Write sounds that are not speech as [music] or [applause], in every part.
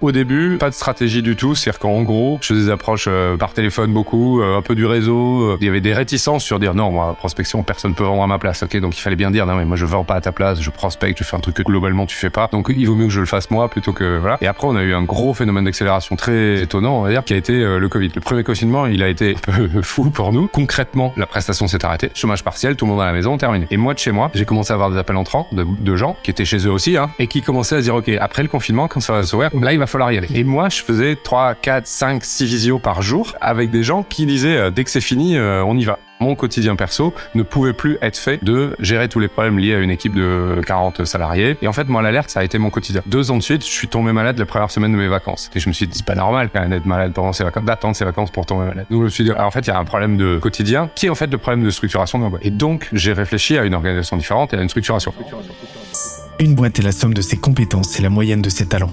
Au début, pas de stratégie du tout. C'est-à-dire qu'en gros, je faisais des approches euh, par téléphone beaucoup, euh, un peu du réseau. Il y avait des réticences sur dire non, moi, prospection, personne peut vendre à ma place. Ok, donc il fallait bien dire non, mais moi je vends pas à ta place, je prospecte, je fais un truc que globalement tu fais pas. Donc il vaut mieux que je le fasse moi plutôt que voilà. Et après, on a eu un gros phénomène d'accélération très étonnant, on va dire, qui a été euh, le Covid. Le premier confinement, il a été un peu [laughs] fou pour nous. Concrètement, la prestation s'est arrêtée, chômage partiel, tout le monde à la maison, terminé. Et moi de chez moi, j'ai commencé à avoir des appels entrants de, gens qui étaient chez eux aussi, hein, et qui commençaient à dire ok, après le confinement, quand ça va s'ouvrir, là il va falloir y aller. Et moi, je faisais 3, 4, 5, 6 visios par jour avec des gens qui disaient euh, dès que c'est fini, euh, on y va. Mon quotidien perso ne pouvait plus être fait de gérer tous les problèmes liés à une équipe de 40 salariés. Et en fait, moi, l'alerte, ça a été mon quotidien. Deux ans de suite, je suis tombé malade la première semaine de mes vacances. Et je me suis dit, c'est pas normal quand même d'être malade pendant ses vacances, d'attendre ses vacances pour tomber malade. Donc, je me suis dit, en fait, il y a un problème de quotidien qui est en fait le problème de structuration de ma boîte. Et donc, j'ai réfléchi à une organisation différente et à une structuration. Une boîte est la somme de ses compétences et la moyenne de ses talents.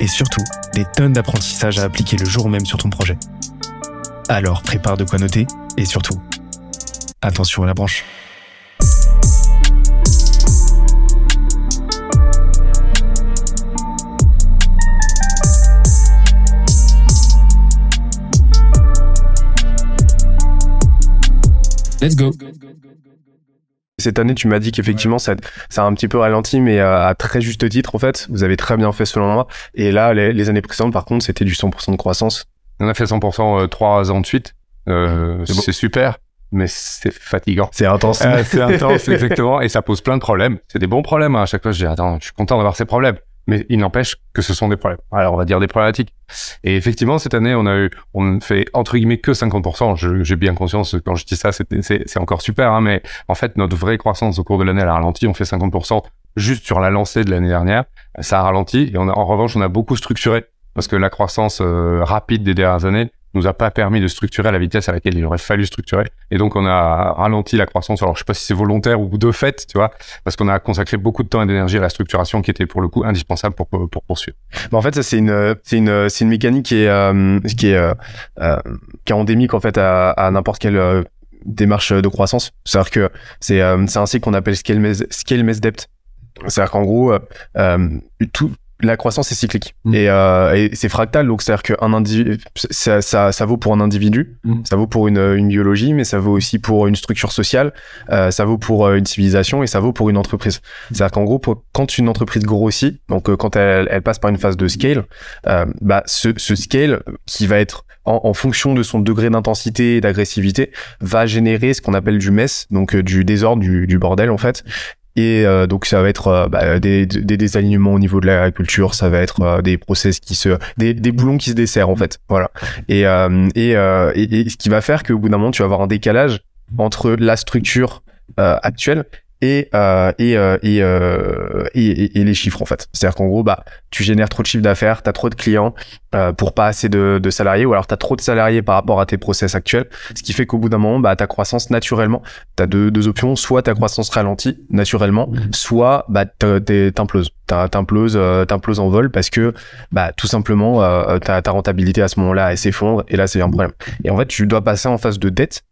et surtout, des tonnes d'apprentissages à appliquer le jour même sur ton projet. Alors prépare de quoi noter, et surtout, attention à la branche. Let's go. Cette année, tu m'as dit qu'effectivement, ça, ça a un petit peu ralenti, mais euh, à très juste titre, en fait. Vous avez très bien fait selon moi. Et là, les, les années précédentes, par contre, c'était du 100% de croissance. On a fait 100% euh, trois ans de suite. Euh, C'est super, mais c'est fatigant. C'est intense. Euh, c'est [laughs] intense, exactement, et ça pose plein de problèmes. C'est des bons problèmes. hein. À chaque fois, je dis attends, je suis content d'avoir ces problèmes, mais il n'empêche que ce sont des problèmes. Alors, on va dire des problématiques. Et effectivement, cette année, on a eu, on fait entre guillemets que 50%. Je- J'ai bien conscience quand je dis ça, c'est encore super, hein, mais en fait, notre vraie croissance au cours de l'année, elle a ralenti. On fait 50% juste sur la lancée de l'année dernière. Ça a ralenti, et on a, en revanche, on a beaucoup structuré parce que la croissance euh, rapide des dernières années nous a pas permis de structurer à la vitesse à laquelle il aurait fallu structurer. Et donc, on a ralenti la croissance. Alors, je sais pas si c'est volontaire ou de fait, tu vois, parce qu'on a consacré beaucoup de temps et d'énergie à la structuration qui était pour le coup indispensable pour, pour poursuivre. En fait, ça c'est une, c'est une, c'est une mécanique qui est, euh, qui est, euh, euh, qui est endémique en fait à, n'importe quelle euh, démarche de croissance. C'est-à-dire que c'est, euh, c'est un cycle qu'on appelle scale mes, scale mes depth. C'est-à-dire qu'en gros, tout, la croissance est cyclique Mm. et, euh, et c'est fractal. Donc c'est-à-dire qu'un individu, ça, ça, ça vaut pour un individu, Mm. ça vaut pour une, une biologie, mais ça vaut aussi pour une structure sociale, euh, ça vaut pour euh, une civilisation et ça vaut pour une entreprise. C'est-à-dire qu'en gros, pour- quand une entreprise grossit, donc euh, quand elle, elle passe par une phase de scale, euh, bah, ce, ce scale qui va être en, en fonction de son degré d'intensité et d'agressivité va générer ce qu'on appelle du mess, donc du désordre, du, du bordel en fait. Et euh, donc ça va être euh, bah, des, des désalignements au niveau de l'agriculture, ça va être euh, des process qui se, des, des boulons qui se desserrent en fait, voilà. Et, euh, et, euh, et, et ce qui va faire qu'au bout d'un moment tu vas avoir un décalage entre la structure actuelle et euh, et, euh, et, euh, et, et- les chiffres en fait. C'est-à-dire qu'en gros bah tu génères trop de chiffre d'affaires, tu as trop de clients euh, pour pas assez de, de salariés ou alors tu as trop de salariés par rapport à tes process actuels, ce qui fait qu'au bout d'un moment bah ta croissance naturellement, tu as deux, deux options, soit ta croissance ralentit naturellement, soit bah t'imploses. T'as- T'imploses euh, t'imploses en vol parce que bah tout simplement euh, ta, ta rentabilité à ce moment-là elle s'effondre et là c'est un problème. Et en fait tu dois passer en phase de dette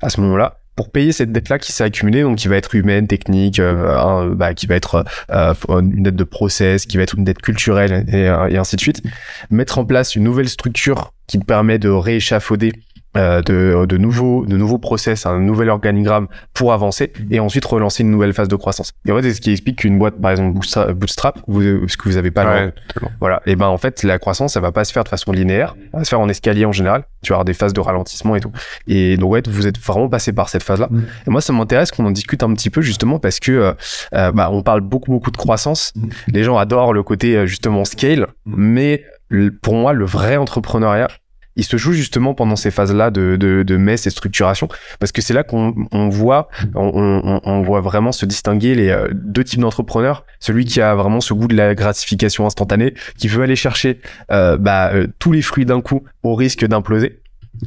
à ce moment-là pour payer cette dette-là qui s'est accumulée, donc qui va être humaine, technique, euh, bah, qui va être euh, une dette de process, qui va être une dette culturelle et, et ainsi de suite. Mettre en place une nouvelle structure qui permet de rééchafauder euh, de, de nouveaux de nouveaux process, un nouvel organigramme pour avancer et ensuite relancer une nouvelle phase de croissance. Et en fait, c'est ce qui explique qu'une boîte, par exemple Bootstrap, vous, ce que vous avez pas là, Ouais, voilà. Et ben en fait, la croissance, ça va pas se faire de façon linéaire, elle va se faire en escalier en général. Tu vas avoir des phases de ralentissement et tout. Et donc ouais, vous êtes vraiment passé par cette phase-là. Mm. Et moi, ça m'intéresse qu'on en discute un petit peu justement parce que euh, euh, bah, on parle beaucoup beaucoup de croissance. Mm. Les gens adorent le côté justement scale, mais le- pour moi, le vrai entrepreneuriat, il se joue justement pendant ces phases-là de, de, de messe et structuration, parce que c'est là qu'on on voit, on, voit vraiment se distinguer les euh, deux types d'entrepreneurs. Celui qui a vraiment ce goût de la gratification instantanée, qui veut aller chercher euh, bah, euh, tous les fruits d'un coup au risque d'imploser.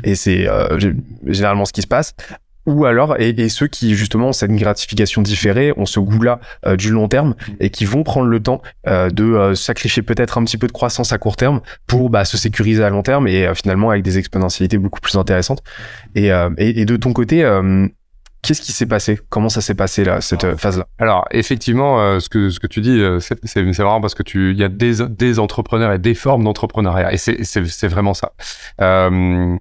Et c'est généralement ce qui se passe ou alors et, ceux qui justement ont cette gratification différée, ont ce goût-là euh, du long terme et qui vont prendre le temps euh, de euh, sacrifier peut-être un petit peu de croissance à court terme pour bah, se sécuriser à long terme et finalement avec des exponentialités beaucoup plus intéressantes. Et, et, de ton côté, Qu'est-ce qui s'est passé? Comment ça s'est passé là cette phase-là? Alors effectivement, ce que ce que tu dis, c'est c'est marrant parce que tu il y a des des entrepreneurs et des formes d'entrepreneuriat et c'est c'est vraiment ça. Euh,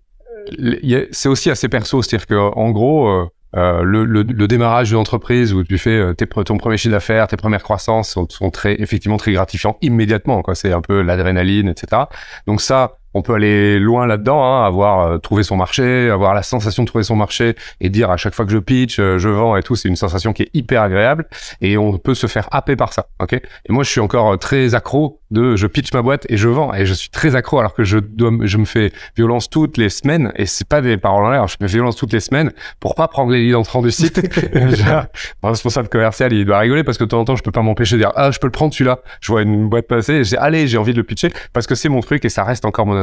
c'est aussi assez perso, c'est-à-dire que en gros, euh, euh, le, le, le, démarrage d'une entreprise où tu fais euh, ton premier chiffre d'affaires, tes premières croissances sont, très effectivement très gratifiants immédiatement. C'est un peu l'adrénaline, etc. Donc ça, on peut aller loin là-dedans, hein, avoir euh, trouvé son marché, avoir la sensation de trouver son marché et dire à chaque fois que je pitch, euh, je vends et tout, c'est une sensation qui est hyper agréable et on peut se faire happer par ça, ok? Et moi, je suis encore euh, très accro de je pitch ma boîte et je vends et je suis très accro alors que je dois, je me fais violence toutes les semaines et c'est pas des paroles en l'air, je me fais violence toutes les semaines pour pas prendre les leads entrants du site. [laughs] [laughs] mon responsable commercial, il doit rigoler parce que de temps en temps, je peux pas m'empêcher de dire ah je peux le prendre celui-là. Je vois une boîte passer, et je dis allez, j'ai envie de le pitcher parce que c'est mon truc et ça reste encore mon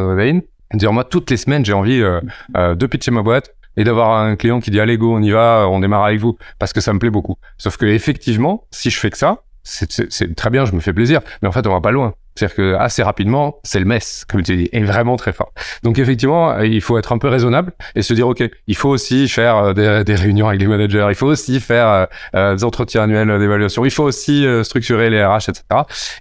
Dire moi toutes les semaines j'ai envie euh, euh, de pitcher ma boîte et d'avoir un client qui dit allez go on y va on démarre avec vous parce que ça me plaît beaucoup. Sauf que effectivement si je fais que ça c'est très bien je me fais plaisir mais en fait on va pas loin. C'est-à-dire que assez rapidement, c'est le mess, comme tu dis, est vraiment très fort. Donc effectivement, il faut être un peu raisonnable et se dire, OK, il faut aussi faire euh, des, des réunions avec les managers, il faut aussi faire euh, euh, des entretiens annuels d'évaluation, il faut aussi structurer les RH, etc.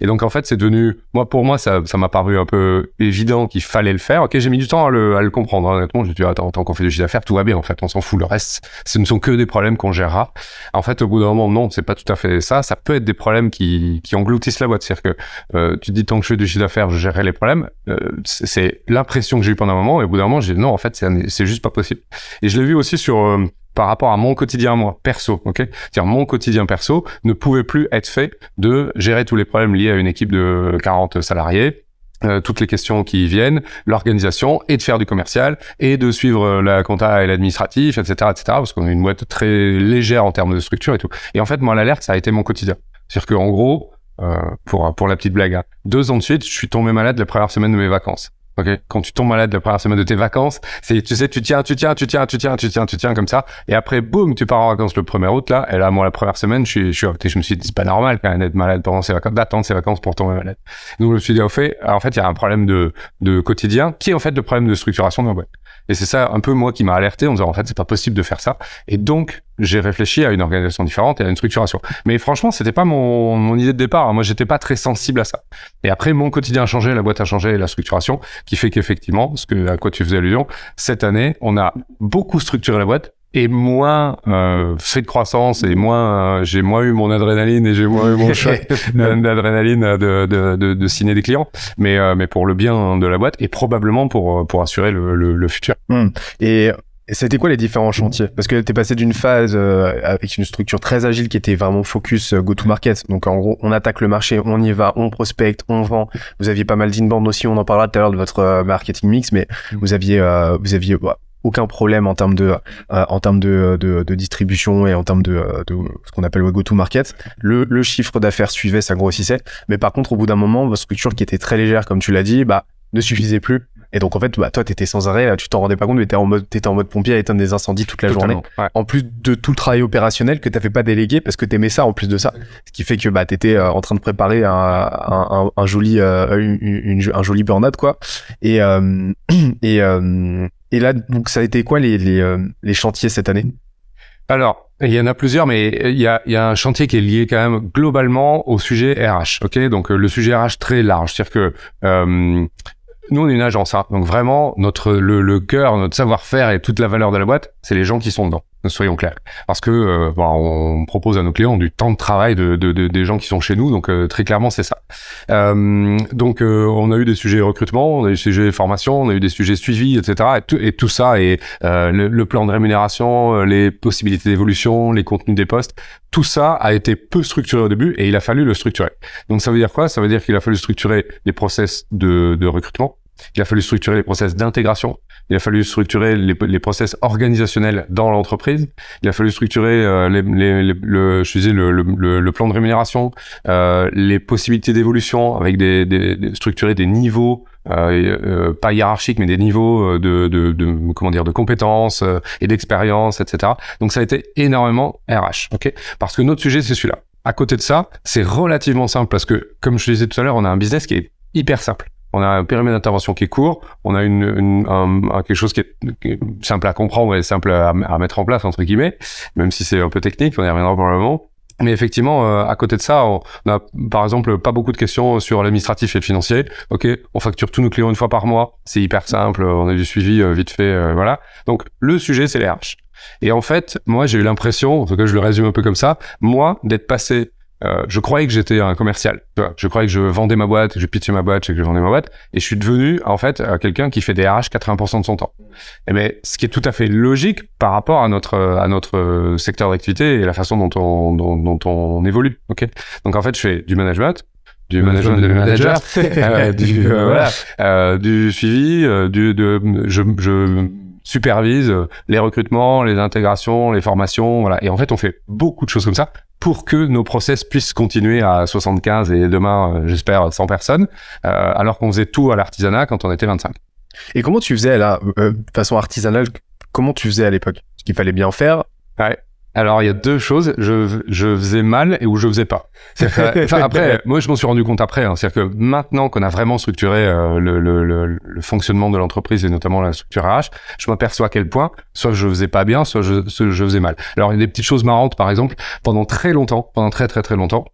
Et donc en fait, c'est devenu, moi pour moi, ça m'a paru un peu évident qu'il fallait le faire. OK, j'ai mis du temps à le, à le comprendre. Honnêtement, je me suis dit, attends, tant qu'on fait du chiffre d'affaires, tout va bien. En fait, on s'en fout. Le reste, ce ne sont que des problèmes qu'on gérera. En fait, au bout d'un moment, non, c'est pas tout à fait ça. Ça peut être des problèmes qui, qui engloutissent la boîte. C'est-à-dire que tu dis tant que je fais du chiffre d'affaires, je gérerai les problèmes. Euh, c'est l'impression que j'ai eu pendant un moment. Et au bout d'un moment, j'ai dit non, en fait, c'est juste pas possible. Et je l'ai vu aussi sur euh, par rapport à mon quotidien moi perso, ok? C'est-à-dire mon quotidien perso ne pouvait plus être fait de gérer tous les problèmes liés à une équipe de 40 salariés, euh, toutes les questions qui viennent, l'organisation et de faire du commercial et de suivre la compta et l'administratif, etc., etc. Parce qu'on est une boîte très légère en termes de structure et tout. Et en fait, moi, l'alerte, ça a été mon quotidien. C'est-à-dire qu'en gros, euh, pour pour la petite blague. Hein. Deux ans de suite, je suis tombé malade la première semaine de mes vacances. Ok, quand tu tombes malade la première semaine de tes vacances, c'est tu sais tu tiens, tu tiens, tu tiens, tu tiens, tu tiens, tu tiens comme ça, et après boum, tu pars en vacances le 1er août là, et là moi la première semaine, je suis, je, je me suis dit c'est pas normal quand même d'être malade pendant ses vacances, d'attendre ses vacances pour tomber malade. Donc je me suis dit au fait, en fait il y a un problème de de quotidien qui est en fait le problème de structuration de ma boîte. Et c'est ça un peu moi qui m'a alerté en disant en fait c'est pas possible de faire ça. Et donc j'ai réfléchi à une organisation différente et à une structuration. Mais franchement c'était pas mon, mon idée de départ. Hein. Moi j'étais pas très sensible à ça. Et après mon quotidien a changé, la boîte a changé, la structuration, qui fait qu'effectivement, ce que à quoi tu faisais allusion, cette année on a beaucoup structuré la boîte et moins euh, fait de croissance et moins euh, j'ai moins eu mon adrénaline et j'ai moins eu mon [laughs] choc [laughs] d'adrénaline de, de, de, de signer des clients mais euh, mais pour le bien de la boîte et probablement pour pour assurer le, le, futur hmm. et c'était quoi les différents chantiers? Parce que tu es passé d'une phase euh, avec une structure très agile qui était vraiment focus go-to-market. Donc en gros, on attaque le marché, on y va, on prospecte, on vend. Vous aviez pas mal d'inbound aussi, on en parlera tout à l'heure de votre marketing mix, mais hmm. vous aviez vous aviez aucun problème en termes de euh, en termes de, de, de, distribution et en termes de, de ce qu'on appelle le go to market. Le, le chiffre d'affaires suivait, ça grossissait, mais par contre au bout d'un moment, votre structure qui était très légère comme tu l'as dit, bah ne suffisait plus. Et donc en fait, bah, toi, t'étais sans arrêt, tu t'en rendais pas compte, mais t'étais en mode, t'étais en mode pompier à éteindre des incendies toute la journée. En plus de tout le travail opérationnel que t'avais pas délégué parce que t'aimais ça en plus de ça, ce qui fait que bah t'étais euh, en train de préparer un, un, un, joli, euh, une, un joli burn-out quoi. Et euh, [clears throat] et et là, donc, ça a été quoi les, les, euh, les chantiers cette année? Alors, il y en a plusieurs, mais il y a, il y a un chantier qui est lié quand même globalement au sujet RH. Ok, donc euh, le sujet RH très large, c'est-à-dire que euh, nous on est une agence, hein, donc vraiment notre le, le cœur, notre savoir-faire et toute la valeur de la boîte, c'est les gens qui sont dedans soyons clairs. Parce que euh, on propose à nos clients du temps de travail de, de, de des gens qui sont chez nous, donc euh, très clairement c'est ça. Euh, donc euh, on a eu des sujets recrutement, on a eu des sujets formation, on a eu des sujets suivi, etc. Et tout, et tout ça et le, le, plan de rémunération, les possibilités d'évolution, les contenus des postes, tout ça a été peu structuré au début et il a fallu le structurer. Donc ça veut dire quoi? Ça veut dire qu'il a fallu structurer les process de, de recrutement il a fallu structurer les process d'intégration, il a fallu structurer les, les process organisationnels dans l'entreprise, il a fallu structurer euh, les, les, le, je disais, le, le, le, plan de rémunération, euh, les possibilités d'évolution avec des, des, des, structurer des niveaux euh, euh, pas hiérarchiques, mais des niveaux de, de, de comment dire de compétences et d'expérience, etc. Donc ça a été énormément RH, ok? Parce que notre sujet c'est celui-là. À côté de ça, c'est relativement simple parce que, comme je disais tout à l'heure, on a un business qui est hyper simple. On a un périmètre d'intervention qui est court, on a une, une un, quelque chose qui est, simple à comprendre et simple à, mettre en place entre guillemets, même si c'est un peu technique, on y reviendra probablement. Mais effectivement, euh, à côté de ça, on a par exemple pas beaucoup de questions sur l'administratif et le financier. Ok, on facture tous nos clients une fois par mois, c'est hyper simple, on a du suivi euh, vite fait, euh, voilà. Donc le sujet c'est les RH. Et en fait, moi j'ai eu l'impression, en tout cas je le résume un peu comme ça, moi d'être passé euh, je croyais que j'étais un commercial. Je croyais que je vendais ma boîte, que je pitchais ma boîte, que je vendais ma boîte. Et je suis devenu, en fait, euh, quelqu'un qui fait des RH 80% de son temps. Et mais ce qui est tout à fait logique par rapport à notre, à notre secteur d'activité et la façon dont on, dont, dont on évolue. Ok? Donc, en fait, je fais du management, du management de manager, [laughs] euh, du, euh, voilà, euh, du suivi, du, de, je, je supervise les recrutements, les intégrations, les formations, voilà. Et en fait, on fait beaucoup de choses comme ça pour que nos process puissent continuer à 75 et demain, euh, j'espère, 100 personnes, euh, alors qu'on faisait tout à l'artisanat quand on était 25. Et comment tu faisais là, euh, façon artisanale, comment tu faisais à l'époque? Ce qu'il fallait bien faire? Ouais. Alors il y a deux choses, je, je faisais mal et où je faisais pas. [laughs] Après, moi je m'en suis rendu compte après. Hein, C'est-à-dire que maintenant qu'on a vraiment structuré euh, le, le, le, le, fonctionnement de l'entreprise et notamment la structure RH, je m'aperçois à quel point soit je faisais pas bien, soit je, je faisais mal. Alors il y a des petites choses marrantes, par exemple, pendant très longtemps, pendant très très très longtemps,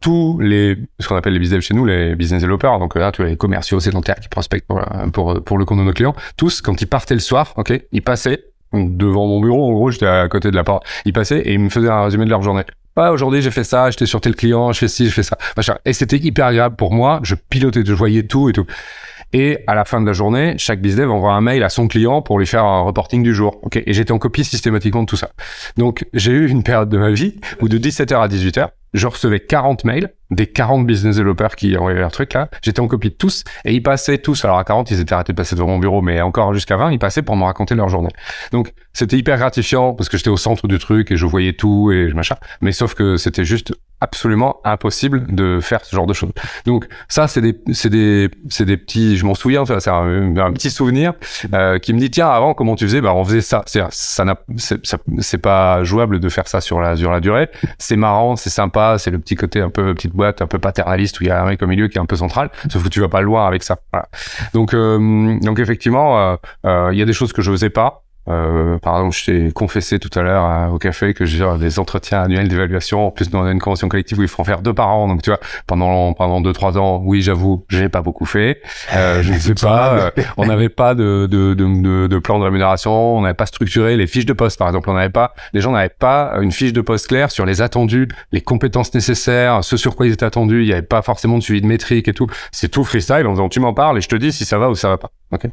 tous les ce qu'on appelle les business chez nous les business developers donc là tu as les commerciaux sédentaires qui prospectent pour, pour pour le compte de nos clients tous quand ils partaient le soir ok ils passaient devant mon bureau, en gros, j'étais à côté de la porte. Ils passaient et ils me faisaient un résumé de leur journée. Ah, aujourd'hui, j'ai fait ça, j'étais sur tel client, je fais ci, je fais ça. Et c'était hyper agréable pour moi. Je pilotais, je voyais tout et tout. Et à la fin de la journée, chaque business envoie un mail à son client pour lui faire un reporting du jour. Ok. Et j'étais en copie systématiquement de tout ça. Donc, j'ai eu une période de ma vie où de 17h à 18h, je recevais 40 mails des 40 business developers qui envoyaient leur truc là. J'étais en copie de tous et ils passaient tous. Alors à 40, ils étaient arrêtés de passer devant mon bureau, mais encore jusqu'à 20, ils passaient pour me raconter leur journée. Donc c'était hyper gratifiant parce que j'étais au centre du truc et je voyais tout et je machin. Mais sauf que c'était juste absolument impossible de faire ce genre de choses. Donc ça, c'est des, c'est des, c'est des petits. Je m'en souviens. C'est un, petit souvenir euh, qui me dit tiens avant comment tu faisais? Bah on faisait ça. C'est ça n'a, c'est pas jouable de faire ça sur la sur la durée. C'est marrant, c'est sympa, c'est le petit côté un peu petite boîte, un peu paternaliste où il y a un mec au milieu qui est un peu central. Sauf que tu vas pas loin avec ça. Voilà. Donc euh, donc effectivement, euh, euh, il y a des choses que je faisais pas. Euh, par exemple, je t'ai confessé tout à l'heure euh, au café que j'ai des entretiens annuels d'évaluation. En plus, on a une convention collective où ils font faire deux par an. Donc, tu vois, pendant pendant deux trois ans, oui, j'avoue, j'ai pas beaucoup fait. Euh, [laughs] je ne sais pas. Euh, on n'avait pas de de, de, de plan de rémunération. On n'avait pas structuré les fiches de poste, par exemple. On n'avait pas. Les gens n'avaient pas une fiche de poste claire sur les attendus, les compétences nécessaires, ce sur quoi ils étaient attendus. Il n'y avait pas forcément de suivi de métrique et tout. C'est tout freestyle en disant tu m'en parles et je te dis si ça va ou ça va pas. Ok?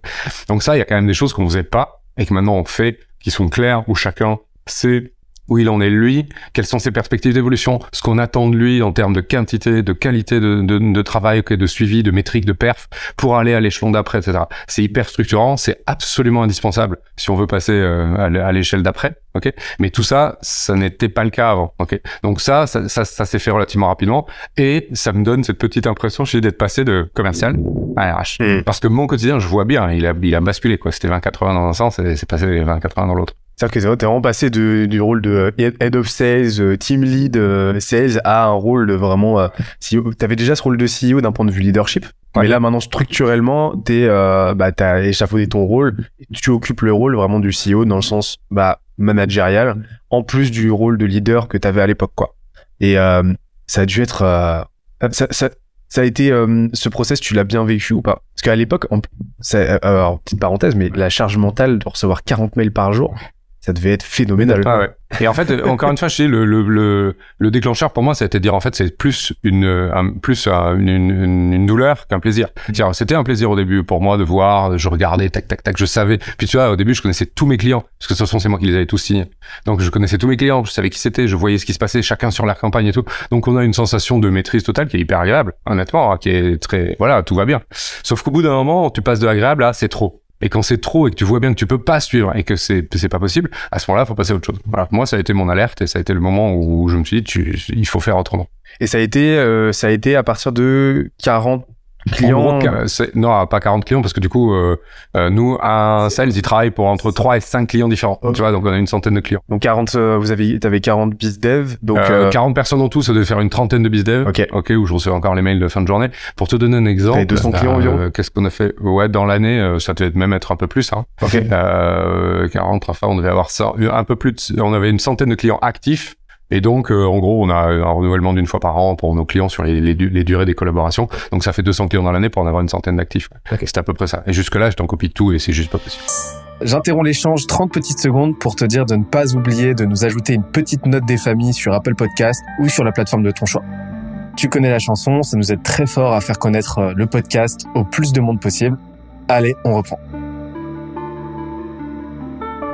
Donc ça, il y a quand même des choses qu'on faisait pas et que maintenant on fait, qui sont clairs, où chacun sait où il en est lui, quelles sont ses perspectives d'évolution, ce qu'on attend de lui en termes de quantité, de qualité de, de, de travail, de suivi, de métrique, de perf, pour aller à l'échelon d'après, etc. C'est hyper structurant, c'est absolument indispensable si on veut passer euh, à l'échelle d'après. ok? Mais tout ça, ça n'était pas le cas avant. ok? Donc ça, ça, ça, ça s'est fait relativement rapidement et ça me donne cette petite impression chez d'être passé de commercial à RH. Mm. Parce que mon quotidien, je vois bien, il a, il a basculé. quoi. C'était 20-80 dans un sens et c'est passé 20-80 dans l'autre. C'est-à-dire que t'es vraiment passé de, du rôle de euh, head of sales, euh, team lead euh, sales à un rôle de vraiment CEO. T'avais déjà ce rôle de CEO d'un point de vue leadership, ouais. mais là maintenant structurellement, t'es, euh, bah t'as échafaudé ton rôle. Tu occupes le rôle vraiment du CEO dans le sens bah managérial, en plus du rôle de leader que t'avais à l'époque quoi. Et euh, ça a dû être, ça, ça, ça a été ce process, tu l'as bien vécu ou pas? Parce qu'à l'époque, alors petite parenthèse, mais la charge mentale de recevoir 40 mails par jour ça devait être phénoménal. Ah ouais. Et en fait, euh, encore une fois, je dis, le, le, le, le déclencheur pour moi, c'était de dire en fait, c'est plus une, un, plus un- une, une, douleur qu'un plaisir. C'était un plaisir au début pour moi de voir, je regardais, tac, tac, tac, je savais. Puis tu vois, au début, je connaissais tous mes clients, parce que de toute façon, c'est moi qui les avais tous signés. Donc, je connaissais tous mes clients, je savais qui c'était, je voyais ce qui se passait, chacun sur leur campagne et tout. Donc, on a une sensation de maîtrise totale qui est hyper agréable, honnêtement, hein, qui est très, voilà, tout va bien. Sauf qu'au bout d'un moment, tu passes de agréable à c'est trop. Et quand c'est trop et que tu vois bien que tu peux pas suivre et que c'est c'est pas possible, à ce moment-là, faut passer à autre chose. Voilà. Moi, ça a été mon alerte et ça a été le moment où je me suis dit, il faut faire autrement. Et ça a été, euh, ça a été à partir de 40 clients. Non, pas 40 clients parce que du coup, euh, euh, nous, un sales, il travaille pour entre 3 et 5 clients différents. Tu vois, donc on a une centaine de clients. Donc 40, euh, vous avez, t'avais 40 biz dev. Donc, Euh, euh, 40 personnes en tout, ça devait faire une trentaine de bizdev. Ok. Ok, où je reçois encore les mails de fin de journée. Pour te donner un exemple. T'avais 200 clients environ euh, Qu'est-ce qu'on a fait? Ouais, dans l'année, euh, ça devait même être un peu plus, hein. ok. Euh, 40, enfin, on devait avoir ça, un peu plus de, on avait une centaine de clients actifs. Et donc, euh, en gros, on a un renouvellement d'une fois par an pour nos clients sur les, les, du- les durées des collaborations. Donc, ça fait 200 clients dans l'année pour en avoir une centaine d'actifs. C'est à peu près ça. Et jusque-là, j'étais en copie de tout et c'est juste pas possible. J'interromps l'échange 30 petites secondes pour te dire de ne pas oublier de nous ajouter une petite note des familles sur Apple Podcast ou sur la plateforme de ton choix. Tu connais la chanson, ça nous aide très fort à faire connaître euh, le podcast au plus de monde possible. Allez, on reprend.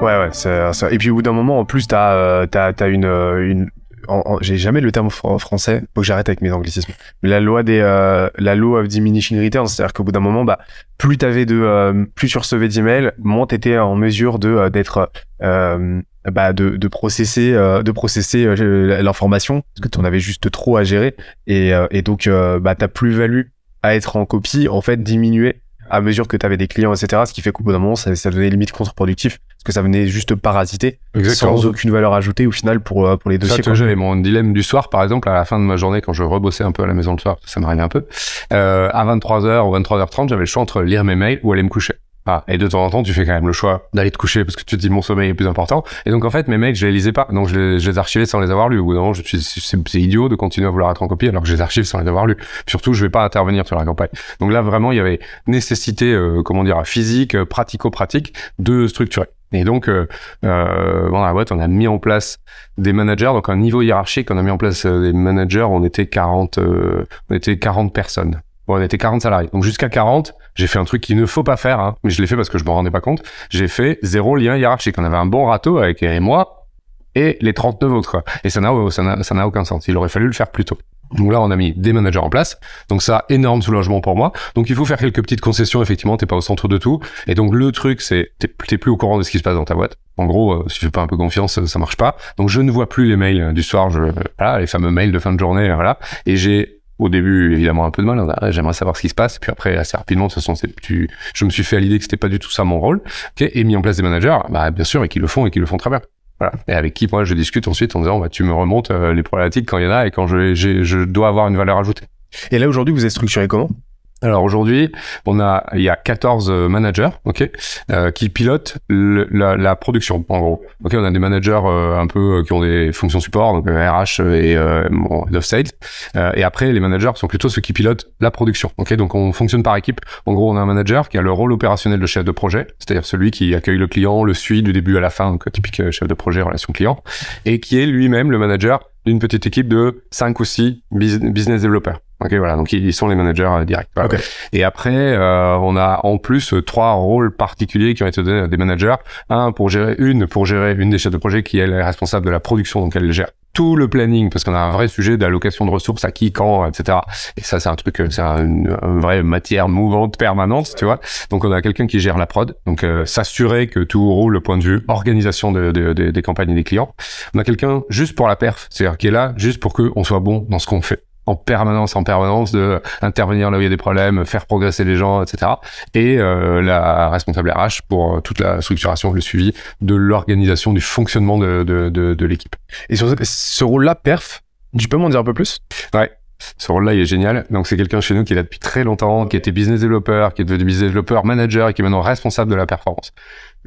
Ouais, ouais. c'est- Et puis au bout d'un moment, en plus, t'as, euh, t'as, t'as une, euh, une. en- en- J'ai jamais le terme fr- français. Faut que j'arrête avec mes anglicismes. Mais la loi des, euh, la law of diminishing returns, c'est-à-dire qu'au bout d'un moment, bah, plus t'avais de, euh, plus tu recevais d'emails, moins t'étais en mesure de euh, d'être, euh, bah, de, de processer, euh, de processer l'information, parce que t'en avais juste trop à gérer, et, euh, et donc, bah, ta plus-value à être en copie, en fait, diminuait à mesure que tu avais des clients, etc. Ce qui fait qu'au bout d'un moment, ça, ça devenait limite contre-productif parce que ça venait juste parasiter sans aucune valeur ajoutée au final pour, euh, pour les Ça, dossiers. vois, j'avais mon dilemme du soir, par exemple, à la fin de ma journée, quand je rebossais un peu à la maison le soir, ça m'arrivait un peu. Euh, à 23h ou 23h30, j'avais le choix entre lire mes mails ou aller me coucher. Ah, et de temps en temps, tu fais quand même le choix d'aller te coucher parce que tu te dis mon sommeil est plus important. Et donc, en fait, mes mails, je les lisais pas. Donc, je les, je les archivais sans les avoir lus. D'un moment, je suis, c'est idiot de continuer à vouloir être en copie alors que je les archive sans les avoir lus. Surtout, je vais pas intervenir sur la campagne. Donc là, vraiment, il y avait nécessité, euh, comment dire, physique, euh, pratico-pratique de structurer. Et donc, euh, euh, dans la boîte, on a mis en place des managers, donc un niveau hiérarchique, on a mis en place euh, des managers, on était 40, euh, on était 40 personnes. Bon, on était 40 salariés. Donc jusqu'à 40, j'ai fait un truc qu'il ne faut pas faire, hein, mais je l'ai fait parce que je me rendais pas compte. J'ai fait zéro lien hiérarchique. On avait un bon râteau avec et moi et les 39 autres. Et ça n'a ça n'a aucun sens. Il aurait fallu le faire plus tôt. Donc là, on a mis des managers en place. Donc ça, énorme soulagement pour moi. Donc il faut faire quelques petites concessions. Effectivement, t'es pas au centre de tout. Et donc le truc, c'est t'es plus au courant de ce qui se passe dans ta boîte. En gros, euh, si tu fais pas un peu confiance, ça marche pas. Donc je ne vois plus les mails du soir. Voilà, les fameux mails de fin de journée. Voilà. Et j'ai au début évidemment un peu de mal. Ah, J'aimerais savoir ce qui se passe. Puis après, assez rapidement, de toute façon, tu, je me suis fait à l'idée que c'était pas du tout ça mon rôle. ok et mis en place des managers, bah bien sûr, et qui le font et qui le font très bien. Voilà. Et avec qui moi je discute ensuite en disant bah tu me remontes euh, les problématiques quand il y en a et quand je, je dois avoir une valeur ajoutée. Et là aujourd'hui, vous êtes structuré comment? Alors aujourd'hui, on a il y a 14 euh, managers, ok, euh, qui pilotent la, la production en gros. Ok, on a des managers euh, un peu euh, qui ont des fonctions support, donc RH et euh, bon, head of sales. Et après, les managers sont plutôt ceux qui pilotent la production. Ok, donc on fonctionne par équipe. En gros, on a un manager qui a le rôle opérationnel de chef de projet, c'est-à-dire celui qui accueille le client, le suit du début à la fin, donc typique chef de projet relation client, et qui est lui-même le manager d'une petite équipe de 5 ou 6 bus- business développeurs. Ok, voilà, donc ils sont les managers euh, directs. Voilà. Ok. Et après, euh, on a en plus euh, trois rôles particuliers qui ont été donnés à des managers. Un pour gérer une, pour gérer une des chefs de projet qui elle, est responsable de la production, donc elle gère tout le planning parce qu'on a un vrai sujet d'allocation de ressources à qui, quand, etc. Et ça, c'est un truc, euh, c'est un- une, une vraie matière mouvante permanente, tu vois. Donc on a quelqu'un qui gère la prod, donc euh, s'assurer que tout roule au point de vue organisation de, de- de- des campagnes et des clients. On a quelqu'un juste pour la perf, c'est-à-dire qui est là juste pour que on soit bon dans ce qu'on fait en permanence, en permanence, de intervenir là où il y a des problèmes, faire progresser les gens, etc. Et euh, la responsable RH pour euh, toute la structuration, le suivi de l'organisation, du fonctionnement de, de, de, de l'équipe. Et sur ce, ce rôle-là, perf, tu peux m'en dire un peu plus? Ce rôle-là, il est génial. Donc, c'est quelqu'un chez nous qui est là depuis très longtemps, qui était business developer, qui est devenu business developer manager et qui est maintenant responsable de la performance.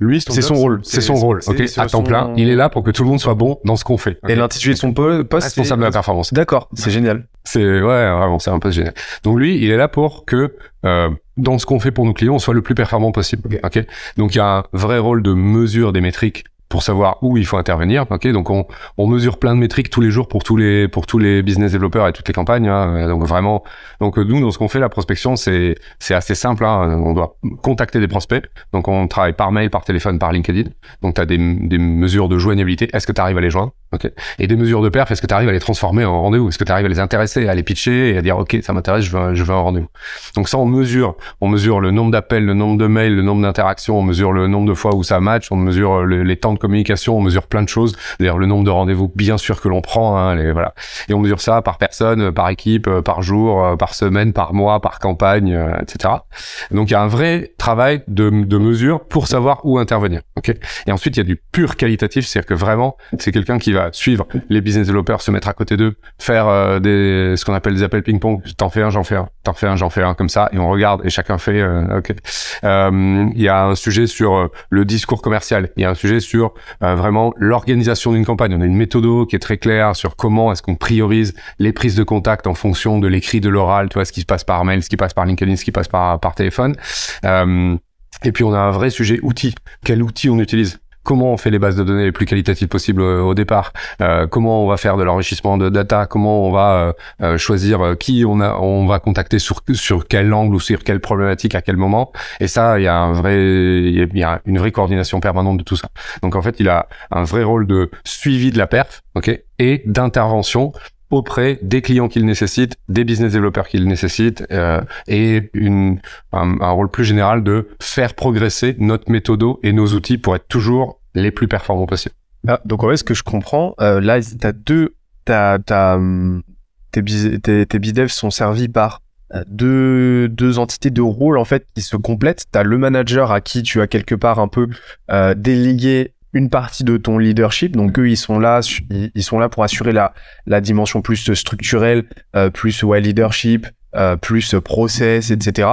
Lui, C'est son rôle. C'est son rôle, ok, à temps son- plein. Il est là pour que tout le monde soit bon dans ce qu'on fait. Et l'intitulé de son po- poste responsable de la performance. D'accord, c'est génial. C'est ouais, vraiment, c'est un peu génial. Donc lui, il est là pour que euh, dans ce qu'on fait pour nos clients, on soit le plus performant possible. Ok. Donc il y a un vrai rôle de mesure des métriques pour savoir où il faut intervenir. Ok, donc on, on mesure plein de métriques tous les jours pour tous les pour tous les business développeurs et toutes les campagnes. Hein. Donc vraiment, donc nous dans ce qu'on fait la prospection c'est c'est assez simple. Hein. On doit contacter des prospects. Donc on travaille par mail, par téléphone, par LinkedIn. Donc tu as des, des mesures de joignabilité. Est-ce que tu arrives à les joindre? Ok. Et des mesures de perf. Est-ce que tu arrives à les transformer en rendez-vous? Est-ce que tu arrives à les intéresser, à les pitcher et à dire ok ça m'intéresse, je veux je veux un rendez-vous? Donc ça on mesure, on mesure le nombre d'appels, le nombre de mails, le nombre d'interactions, on mesure le nombre de fois où ça match, on mesure les temps de communication, on mesure plein de choses. D'ailleurs, le nombre de rendez-vous, bien sûr que l'on prend, hein, les, voilà. Et on mesure ça par personne, par équipe, par jour, par semaine, par mois, par campagne, euh, etc. Donc il y a un vrai travail de, de mesure pour savoir où intervenir. Ok. Et ensuite, il y a du pur qualitatif, c'est-à-dire que vraiment, c'est quelqu'un qui va suivre les business developers, se mettre à côté d'eux, faire euh, des ce qu'on appelle des appels ping-pong. T'en fais un, j'en fais un. T'en fais un, j'en fais un, comme ça, et on regarde et chacun fait. Euh, ok. Il y a un sujet sur le discours commercial. Il y a un sujet sur vraiment l'organisation d'une campagne. On a une méthode qui est très claire sur comment est-ce qu'on priorise les prises de contact en fonction de l'écrit, de l'oral, tu vois, ce qui se passe par mail, ce qui passe par LinkedIn, ce qui passe par, par téléphone. Euh, et puis on a un vrai sujet outil. Quel outil on utilise? Comment on fait les bases de données les plus qualitatives possibles euh, au départ, euh, comment on va faire de l'enrichissement de data, comment on va euh, choisir qui on a, on va contacter sur sur quel angle ou sur quelle problématique à quel moment. Et ça, il y a un vrai, il y a une vraie coordination permanente de tout ça. Donc en fait, il a un vrai rôle de suivi de la perf, ok, et d'intervention auprès des clients qu'il nécessite, des business développeurs qu'il nécessite, euh, et une, un, un, rôle plus général de faire progresser notre méthodo et nos outils pour être toujours les plus performants possibles. Ah, donc en fait, ce que je comprends, euh, là, t'as deux, t'as, t'as, hum, tes, tes, tes bidevs sont servis par euh, deux, deux entités, deux rôles en fait qui se complètent. T'as le manager à qui tu as quelque part un peu euh, délégué une partie de ton leadership. Donc eux, ils sont là, ils sont là pour assurer la, la dimension plus structurelle, euh, plus ouais, leadership, euh, plus process, etc.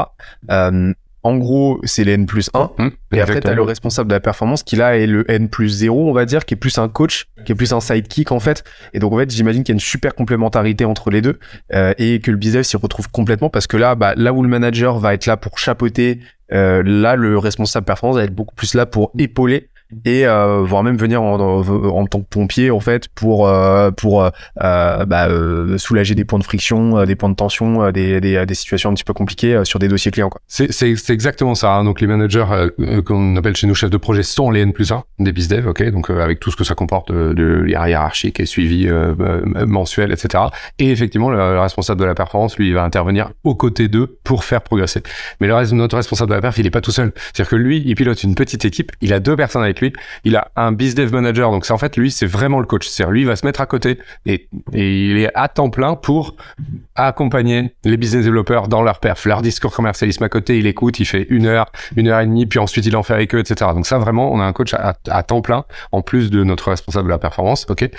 Euh, en gros, c'est le N plus 1. Mmh, et après, tu as le responsable de la performance qui là est le N plus 0, on va dire, qui est plus un coach, qui est plus un sidekick en fait. Et donc en fait, j'imagine qu'il y a une super complémentarité entre les deux euh, et que le business s'y retrouve complètement parce que là, bah, là où le manager va être là pour chapeauter, euh, là, le responsable performance va être beaucoup plus là pour épauler et euh, voire même venir en, en, tant que pompier en fait pour euh, pour euh, bah, euh, soulager des points de friction, euh, des points de tension, des, des, des, situations un petit peu compliquées sur des dossiers clients. C'est, exactement ça. Hein. Donc les managers qu'on appelle chez nous chefs de projet sont les N plus 1 des BizDev, ok? Donc avec tout ce que ça comporte de hiérarchique et suivi mensuel, etc. Et effectivement le, responsable de la performance lui il va intervenir aux côtés d'eux pour faire progresser. Mais le reste, notre responsable de la perf il est pas tout seul. C'est-à-dire que lui il pilote une petite équipe, il a deux personnes avec lui il a un business manager, donc c'est en fait lui, c'est vraiment le coach. C'est lui, il va se mettre à côté et, et il est à temps plein pour accompagner les business développeurs dans leur perf, leur discours commercialisme à côté. Il écoute, il fait une heure, une heure et demie, puis ensuite il en fait avec eux, etc. Donc ça vraiment, on a un coach à, à temps plein en plus de notre responsable de la performance, ok?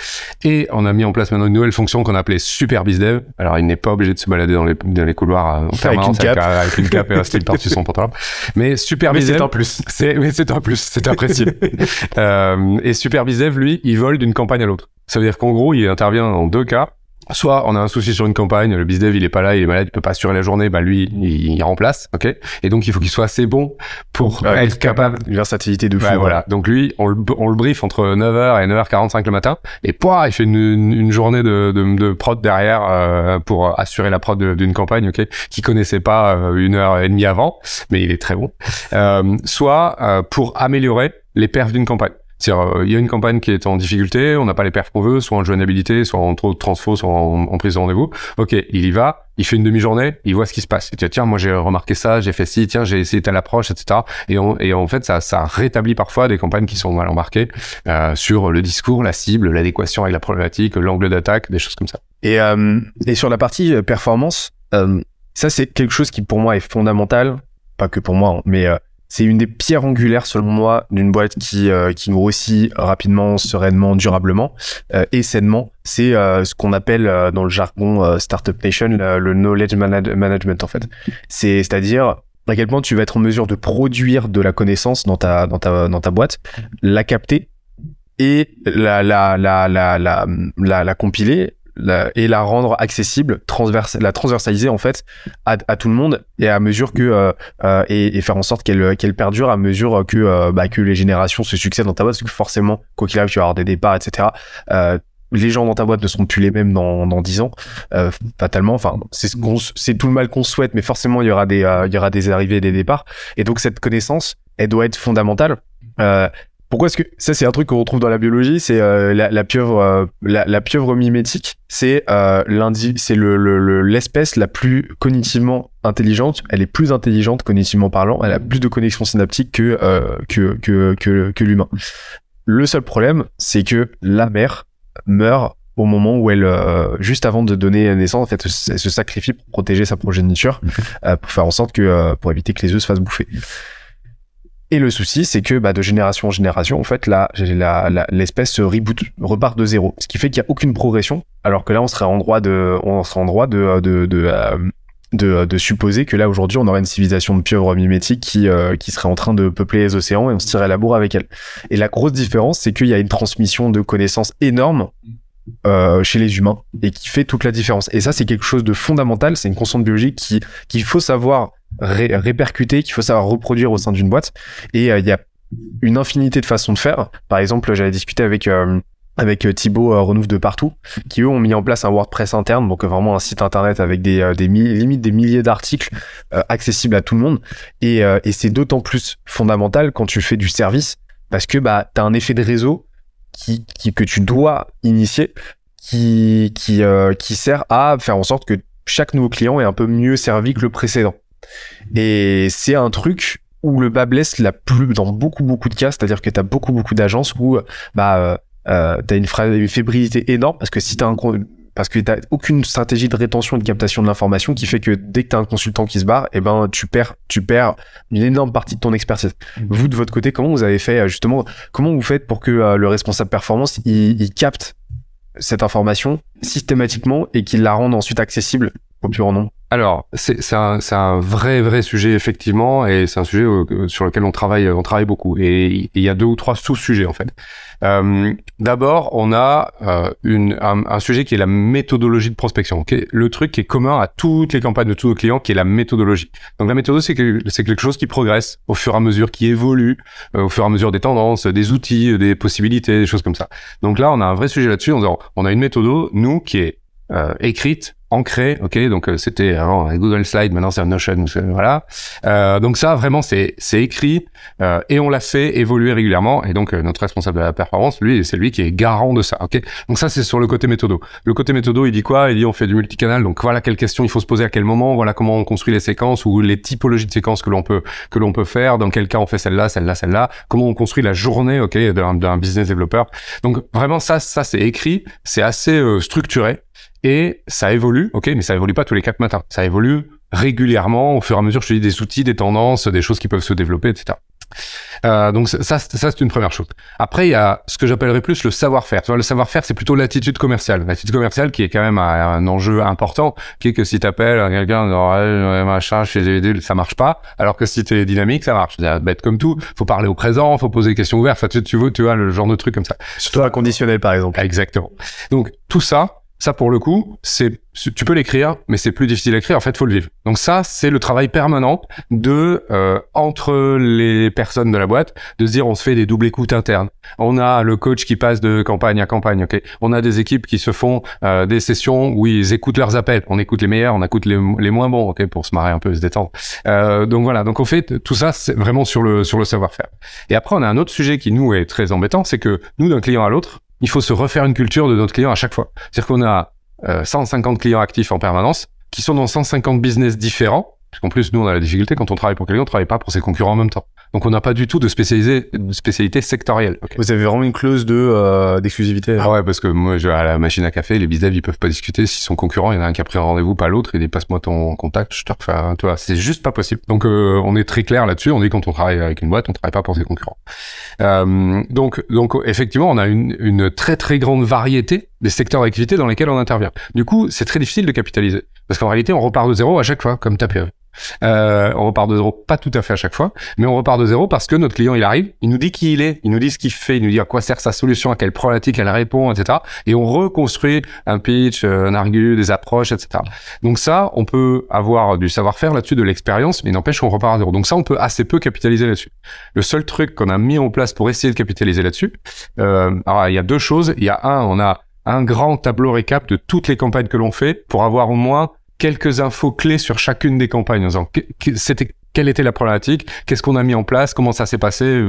Et on a mis en place maintenant une nouvelle fonction qu'on appelait super bizdev. Alors il n'est pas obligé de se balader dans les, dans les couloirs euh, en permanence avec une, avec, une cape et un style par-dessus son pantalon. Mais super mais c'est un plus. C'est mais c'est un plus, c'est apprécié. [laughs] [laughs] Euh, et Super lui, il vole d'une campagne à l'autre. Ça veut dire qu'en gros, il intervient en deux cas. Soit on a un souci sur une campagne, le bizdev il est pas là, il est malade, il peut pas assurer la journée, bah lui il, remplace, ok? Et donc il faut qu'il soit assez bon pour être capable. Une versatilité de fou. Ouais, voilà. Donc lui, on le, on le brief entre 9h et 9h45 le matin, et pouah, il fait une, une, journée de, de, de, prod derrière euh, pour assurer la prod d'une campagne, ok, qui connaissait pas euh, une heure et demie avant, mais il est très bon. Euh, soit euh, pour améliorer les perfs d'une campagne. C'est-à-dire, euh, il y a une campagne qui est en difficulté, on n'a pas les perfs qu'on veut, soit en joignabilité, soit en trop de transfo, soit en, prise de rendez-vous. Ok, il y va, il fait une demi-journée, il voit ce qui se passe. Et tiens, moi j'ai remarqué ça, j'ai fait ci, tiens, j'ai essayé telle approche, etc. Et, en fait, ça, rétablit parfois des campagnes qui sont mal embarquées euh, sur le discours, la cible, l'adéquation avec la problématique, l'angle d'attaque, des choses comme ça. Et, euh, sur la partie performance, ça c'est quelque chose qui pour moi est fondamental, pas que pour moi, hein, mais c'est une des pierres angulaires, selon moi, d'une boîte qui, euh, qui grossit rapidement, sereinement, durablement euh, et sainement. C'est euh, ce qu'on appelle dans le jargon Startup Nation le knowledge management, en fait. C'est, c'est-à-dire à quel point tu vas être en mesure de produire de la connaissance dans ta, dans ta, dans ta boîte, la capter et la, la, la, la, la, la, la compiler, et la rendre accessible, transverse, la transversaliser en fait à, tout le monde et à mesure que euh, euh, et, et, faire en sorte qu'elle qu'elle perdure à mesure que euh, bah, que les générations se succèdent dans ta boîte. Parce que forcément quoi qu'il arrive tu vas avoir des départs etc les gens dans ta boîte ne seront plus les mêmes dans dans dix ans. Euh, fatalement enfin c'est c'est tout le mal qu'on souhaite mais forcément il y aura des il y aura des arrivées et des départs. Et donc cette connaissance elle doit être fondamentale. Euh, pourquoi est-ce que ça c'est un truc qu'on retrouve dans la biologie c'est euh, la, la, pieuvre euh, la, la, pieuvre mimétique c'est euh, c'est le l'espèce le, la plus cognitivement intelligente. Elle est plus intelligente cognitivement parlant. Elle a plus de connexions synaptiques que que que que, que l'humain. Le seul problème c'est que la mère meurt au moment où elle, juste avant de donner naissance, en fait, elle se sacrifie pour protéger sa progéniture, pour faire en sorte que, pour éviter que les œufs se fassent bouffer. Et le souci, c'est que bah, de génération en génération, en fait, là, l'espèce se reboot, repart de zéro, ce qui fait qu'il n'y a aucune progression, alors que là, on serait en droit de, on serait en droit de, de, de, euh, de, de, supposer que là aujourd'hui on aurait une civilisation de pieuvres mimétiques qui, euh, qui serait en train de peupler les océans et on se tirait la bourre avec elle. Et la grosse différence, c'est qu'il y a une transmission de connaissances énorme euh, chez les humains et qui fait toute la différence. Et ça, c'est quelque chose de fondamental. C'est une constante biologique qui qu'il faut savoir répercuter, qu'il faut savoir reproduire au sein d'une boîte. Et euh, il y a une infinité de façons de faire. Par exemple, j'avais discuté avec euh, avec euh, Thibaut euh, de partout, qui eux ont mis en place un WordPress interne, donc vraiment un site internet avec des, des limites des milliers d'articles accessibles à tout le monde. Et, et c'est d'autant plus fondamental quand tu fais du service, parce que bah t'as un effet de réseau qui, qui que tu dois initier, qui qui qui sert à faire en sorte que chaque nouveau client est un peu mieux servi que le précédent. Et c'est un truc où le bas blesse la plus dans beaucoup beaucoup de cas, c'est-à-dire que tu as beaucoup beaucoup d'agences où bah euh, euh tu as une, fébrilité énorme parce que si tu un parce que t'as aucune stratégie de rétention et de captation de l'information qui fait que dès que t'as un consultant qui se barre, et eh ben tu perds, tu perds une énorme partie de ton expertise. Mmh. Vous de votre côté, comment vous avez fait justement, comment vous faites pour que euh, le responsable performance il, il capte cette information systématiquement et qu'il la rende ensuite accessible au plus grand nombre? Alors, c'est un, un, vrai, vrai sujet, effectivement, et c'est un sujet euh, sur lequel on travaille, on travaille beaucoup. Et il y a deux ou trois sous-sujets, en fait. Euh, D'abord, on a euh, une, un, sujet qui est la méthodologie de prospection. Le truc qui est commun à toutes les campagnes de tous nos clients, qui est la méthodologie. Donc la méthode, c'est quelque chose qui progresse au fur et à mesure, qui évolue au fur et à mesure des tendances, des outils, des possibilités, des choses comme ça. Donc là, on a un vrai sujet là-dessus. On, a une méthode, nous, qui est écrite, ancré, ok. Donc euh, c'était avant Google Slide, maintenant c'est Notion, voilà. Euh, donc ça vraiment c'est c'est écrit euh, et on l'a fait évoluer régulièrement. Et donc euh, notre responsable de la performance, lui, c'est lui qui est garant de ça, ok. Donc ça c'est sur le côté méthodo. Le côté méthodo, il dit quoi? Il dit on fait du multicanal. Donc voilà quelles questions il faut se poser à quel moment. Voilà comment on construit les séquences ou les typologies de séquences que l'on peut que l'on peut faire. Dans quel cas on fait celle-là, celle-là, celle-là. Comment on construit la journée, ok, d'un business développeur. Donc vraiment ça ça c'est écrit, c'est assez structuré et ça évolue, ok, mais ça évolue pas tous les quatre matins. Ça évolue régulièrement au fur et à mesure, je te dis, des outils, des tendances, des choses qui peuvent se développer, etc. Euh, donc ça, ça c'est une première chose. Après, il y a ce que j'appellerais plus le savoir-faire. Tu vois, le savoir-faire, c'est plutôt l'attitude commerciale. L'attitude commerciale qui est quand même un, enjeu important, qui est que si t'appelles quelqu'un, ouais, machin, je fais ça marche pas. Alors que si t'es dynamique, ça marche. C'est bête comme tout. Faut parler au présent, faut poser des questions ouvertes. Enfin, tu, tu vois, tu vois le genre de truc comme ça. Surtout un conditionnel, par exemple. Exactement. Donc tout ça, ça, pour le coup, c'est, tu peux l'écrire, mais c'est plus difficile à écrire. En fait, faut le vivre. Donc ça, c'est le travail permanent de euh, entre les personnes de la boîte, de se dire on se fait des doubles écoutes internes. On a le coach qui passe de campagne à campagne. Ok? On a des équipes qui se font euh, des sessions où ils écoutent leurs appels. On écoute les meilleurs, on écoute les, moins bons. Ok, pour se marrer un peu, se détendre. Euh, donc voilà. Donc on fait tout ça, c'est vraiment sur le sur le savoir-faire. Et après, on a un autre sujet qui nous est très embêtant, c'est que nous, d'un client à l'autre, il faut se refaire une culture de notre client à chaque fois. C'est-à-dire qu'on a 150 euh, clients actifs en permanence qui sont dans 150 business différents. Parce qu'en plus, nous, on a la difficulté quand on travaille pour quelqu'un, on travaille pas pour ses concurrents en même temps. Donc on n'a pas du tout de, spécialisé, de spécialité sectorielle. Vous avez vraiment une clause de euh, d'exclusivité. Ah ouais, parce que moi, à la machine à café, les bizdev, ils peuvent pas discuter. Si son concurrent, il y en a un qui a pris rendez-vous, pas l'autre, il dépasse moi ton contact, je te refais un, toi. C'est juste pas possible. Donc euh, on est très clair là-dessus. On dit quand on travaille avec une boîte, on travaille pas pour ses concurrents. Euh, donc donc effectivement, on a une, une très très grande variété des secteurs d'activité dans lesquels on intervient. Du coup, c'est très difficile de capitaliser. Parce qu'en réalité, on repart de zéro à chaque fois, comme ta Euh, on repart de zéro, pas tout à fait à chaque fois, mais on repart de zéro parce que notre client, il arrive, il nous dit qui il est, il nous dit ce qu'il fait, il nous dit à quoi sert sa solution, à quelle problématique elle répond, etc. Et on reconstruit un pitch, euh, un argument, des approches, etc. Donc ça, on peut avoir du savoir-faire là-dessus, de l'expérience, mais n'empêche qu'on repart à zéro. Donc ça, on peut assez peu capitaliser là-dessus. Le seul truc qu'on a mis en place pour essayer de capitaliser là-dessus, euh, alors il y a deux choses. Il y a un, on a un grand tableau récap de toutes les campagnes que l'on fait pour avoir au moins quelques infos clés sur chacune des campagnes en disant c'était quelle était la problématique, qu'est-ce qu'on a mis en place, comment ça s'est passé,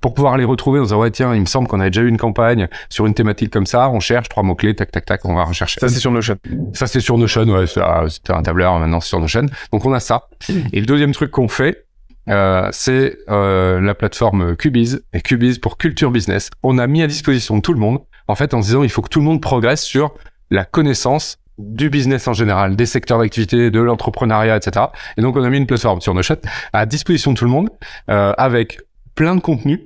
pour pouvoir les retrouver en disant ouais tiens il me semble qu'on a déjà eu une campagne sur une thématique comme ça, on cherche trois mots clés, tac tac tac, on va rechercher. Ça c'est sur Notion. Ça c'est sur Notion, ouais, c'était un tableur maintenant c'est sur Notion. Donc on a ça. Et le deuxième truc qu'on fait, euh, c'est euh, la plateforme Cubiz et Cubiz pour Culture Business. On a mis à disposition de tout le monde, en fait, en disant il faut que tout le monde progresse sur la connaissance du business en général, des secteurs d'activité, de l'entrepreneuriat, etc. Et donc, on a mis une plateforme sur Notion à disposition de tout le monde euh, avec plein de contenus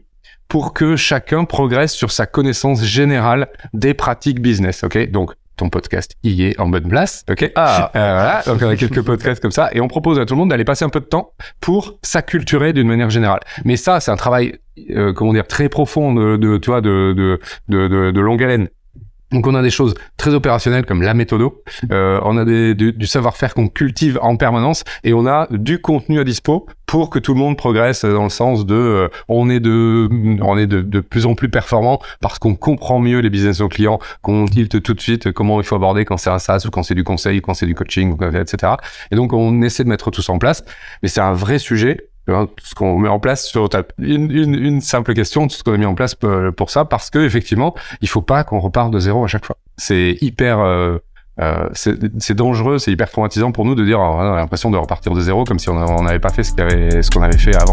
pour que chacun progresse sur sa connaissance générale des pratiques business. Ok, donc ton podcast y est en bonne place, ok? Ah, euh, voilà, donc on a quelques podcasts comme ça, et on propose à tout le monde d'aller passer un peu de temps pour s'acculturer d'une manière générale. Mais ça, c'est un travail, euh, comment dire, très profond de, de tu vois, de, de, de, de longue haleine. Donc on a des choses très opérationnelles comme la méthodo, euh, on a des, du, du savoir-faire qu'on cultive en permanence et on a du contenu à dispo pour que tout le monde progresse dans le sens de euh, on est de on est de, de, plus en plus performant parce qu'on comprend mieux les business nos clients, qu'on tilte tout de suite comment il faut aborder quand c'est un SaaS ou quand c'est du conseil, quand c'est du coaching, etc. Et donc on essaie de mettre tout ça en place, mais c'est un vrai sujet ce qu'on met en place sur une, une, une, simple question, tout ce qu'on a mis en place pour, ça, parce que effectivement, il faut pas qu'on reparte de zéro à chaque fois. C'est hyper, euh, euh, c'est dangereux, c'est hyper traumatisant pour nous de dire, on a l'impression de repartir de zéro, comme si on n'avait pas fait ce qu'on avait, qu'on avait fait avant.